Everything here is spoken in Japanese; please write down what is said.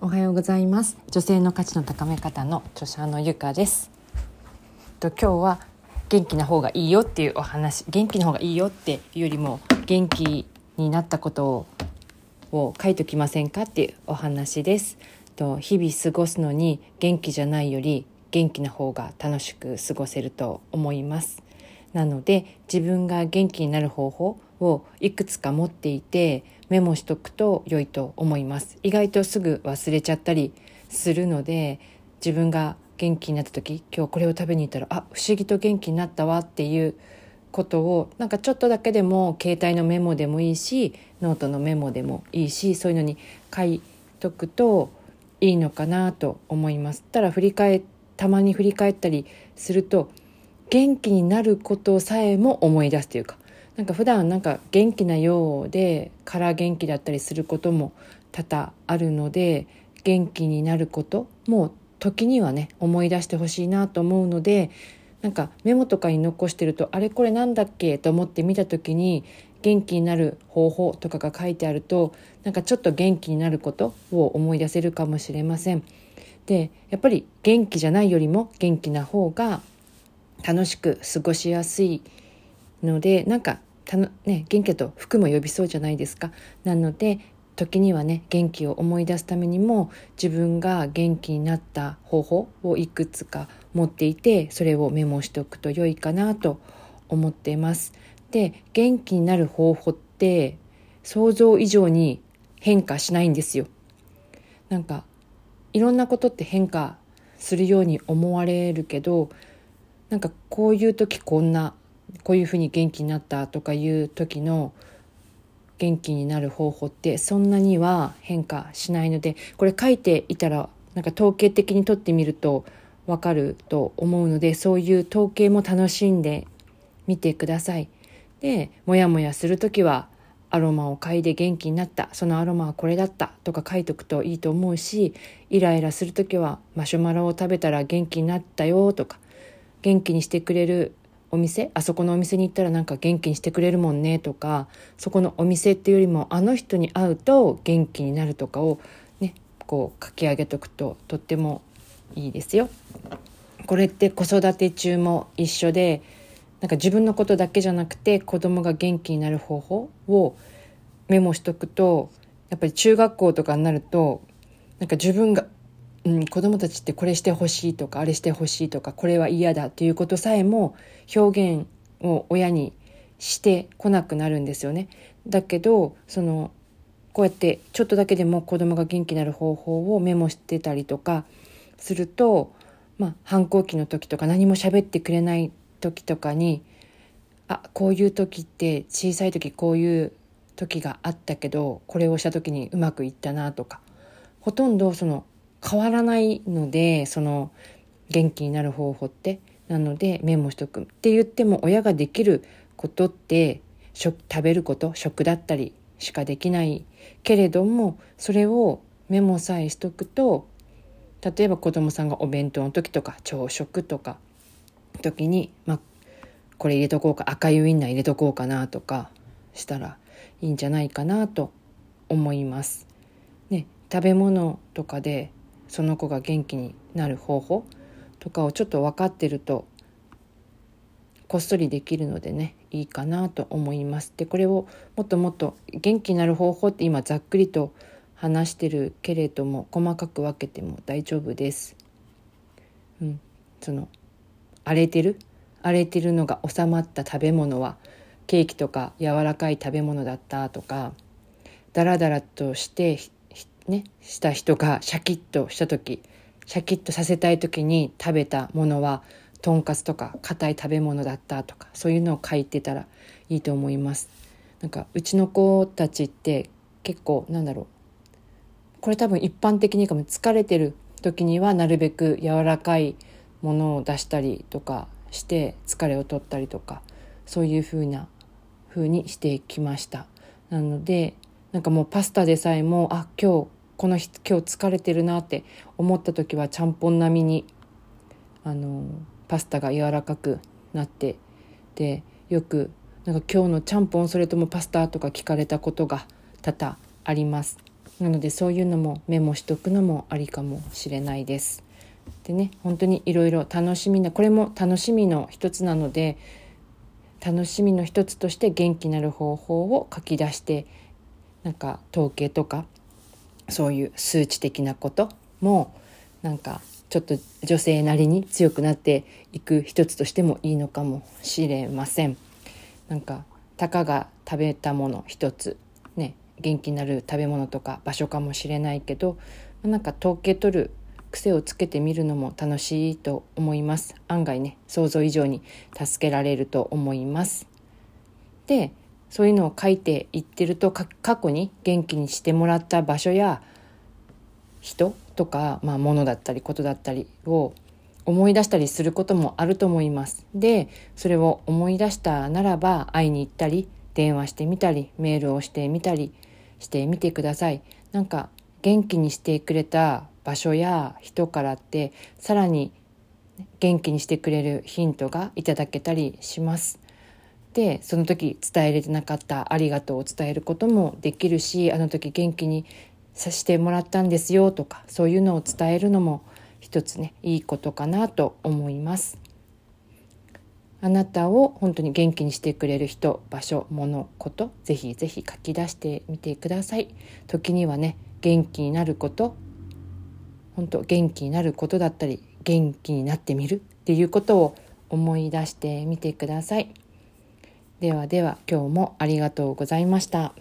おはようございます。女性の価値の高め方の著者のゆかです。と今日は元気な方がいいよっていうお話元気な方がいいよっていうよりも元気になったことをを書いときませんかっていうお話です。と日々過ごすのに元気じゃないより元気な方が楽しく過ごせると思います。なので自分が元気になる方法をいくつか持っていてメモしとくと良いと思います意外とすぐ忘れちゃったりするので自分が元気になった時今日これを食べに行ったらあ不思議と元気になったわっていうことをなんかちょっとだけでも携帯のメモでもいいしノートのメモでもいいしそういうのに書いとくといいのかなと思います。ただ振り返たまに振り返ったりすると元気になることさえも思い出すというかなんか普段なんか元気なようでから元気だったりすることも多々あるので元気になることも時にはね思い出してほしいなと思うのでなんかメモとかに残してるとあれこれなんだっけと思って見た時に元気になる方法とかが書いてあるとなんかちょっと元気になることを思い出せるかもしれません。でやっぱり元気じゃないよりも元気な方が楽しく過ごしやすいのでなんかたの、ね、元気と服も呼びそうじゃないですか。なので時にはね元気を思い出すためにも自分が元気になった方法をいくつか持っていてそれをメモしておくと良いかなと思っています。で元気になる方法って想像以上に変化しないんですよ。なんかいろんなことって変化するように思われるけどなんかこういう時こんなこういうふうに元気になったとかいう時の元気になる方法ってそんなには変化しないのでこれ書いていたらなんか統計的にとってみるとわかると思うのでそういう統計も楽しんでみてください。でモヤモヤする時はアロマを嗅いで元気になったそのアロマはこれだったとか書いとくといいと思うしイライラする時はマシュマロを食べたら元気になったよとか元気にしてくれるお店？あそこのお店に行ったらなんか元気にしてくれるもんねとかそこのお店っていうよりもあの人に会うと元気になるとかをねこう書き上げとくととってもいいですよ。これって子育て中も一緒でなんか自分のことだけじゃなくて子供が元気になる方法をメモしとくとやっぱり中学校とかになるとなんか自分がうん、子供たちってこれしてほしいとかあれしてほしいとかこれは嫌だっていうことさえも表現を親にしてこなくなるんですよね。だけどそのこうやってちょっとだけでも子供が元気になる方法をメモしてたりとかすると、まあ、反抗期の時とか何も喋ってくれない時とかにあこういう時って小さい時こういう時があったけどこれをした時にうまくいったなとかほとんどその変わらないのでその元気になる方法ってなのでメモしとくって言っても親ができることって食食べること食だったりしかできないけれどもそれをメモさえしとくと例えば子供さんがお弁当の時とか朝食とか時に、まあ、これ入れとこうか赤いウインナー入れとこうかなとかしたらいいんじゃないかなと思います。ね、食べ物とかでその子が元気になる方法とかをちょっと分かってるとこっそりできるのでねいいかなと思います。でこれをもっともっと元気になる方法って今ざっくりと話してるけれども細かく分けても大丈夫です。うん、その荒れてる？荒れてるのが収まった食べ物はケーキとか柔らかい食べ物だったとかダラダラとしてねした人がシャキッとした時シャキッとさせたい時に食べたものはとんかつとか硬い食べ物だったとかそういうのを書いてたらいいと思います。なんかうちの子たちって結構なんだろうこれ多分一般的にかも疲れてる時にはなるべく柔らかいものを出したりとかして疲れを取ったりとかそういう風な風にしてきました。なのでなんかもうパスタでさえもあ今日この日今日疲れてるなって思った時はちゃんぽん並みにあのパスタが柔らかくなってでよくなんか今日のちゃんぽんそれともパスタとか聞かれたことが多々あります。なのでそういうのもメモしとくのもありかもしれないです。でね本当にいろいろ楽しみなこれも楽しみの一つなので楽しみの一つとして元気になる方法を書き出してなんか統計とかそういう数値的なこともなんかちょっと女性なりに強くなっていく一つとしてもいいのかもしれません。なんかたかが食べたもの一つね元気になる食べ物とか場所かもしれないけどなんか統計取る癖をつけてみるのも楽しいと思います案外ね想像以上に助けられると思いますでそういうのを書いていってると過去に元気にしてもらった場所や人とか、まあ、物だったりことだったりを思い出したりすることもあると思いますでそれを思い出したならば会いに行ったり電話してみたりメールをしてみたりしてみてくださいなんか元気にしてくれた場所や人からってさらに元気にしてくれるヒントがいただけたりします。でその時伝えれてなかったありがとうを伝えることもできるしあの時元気にさせてもらったんですよとかそういうのを伝えるのも一つねいいことかなと思います。あなたを本当に元気にしてくれる人場所物ことぜひぜひ書き出してみてください。時にはね元気になること本当元気になることだったり元気になってみるっていうことを思い出してみてください。ではでは今日もありがとうございました。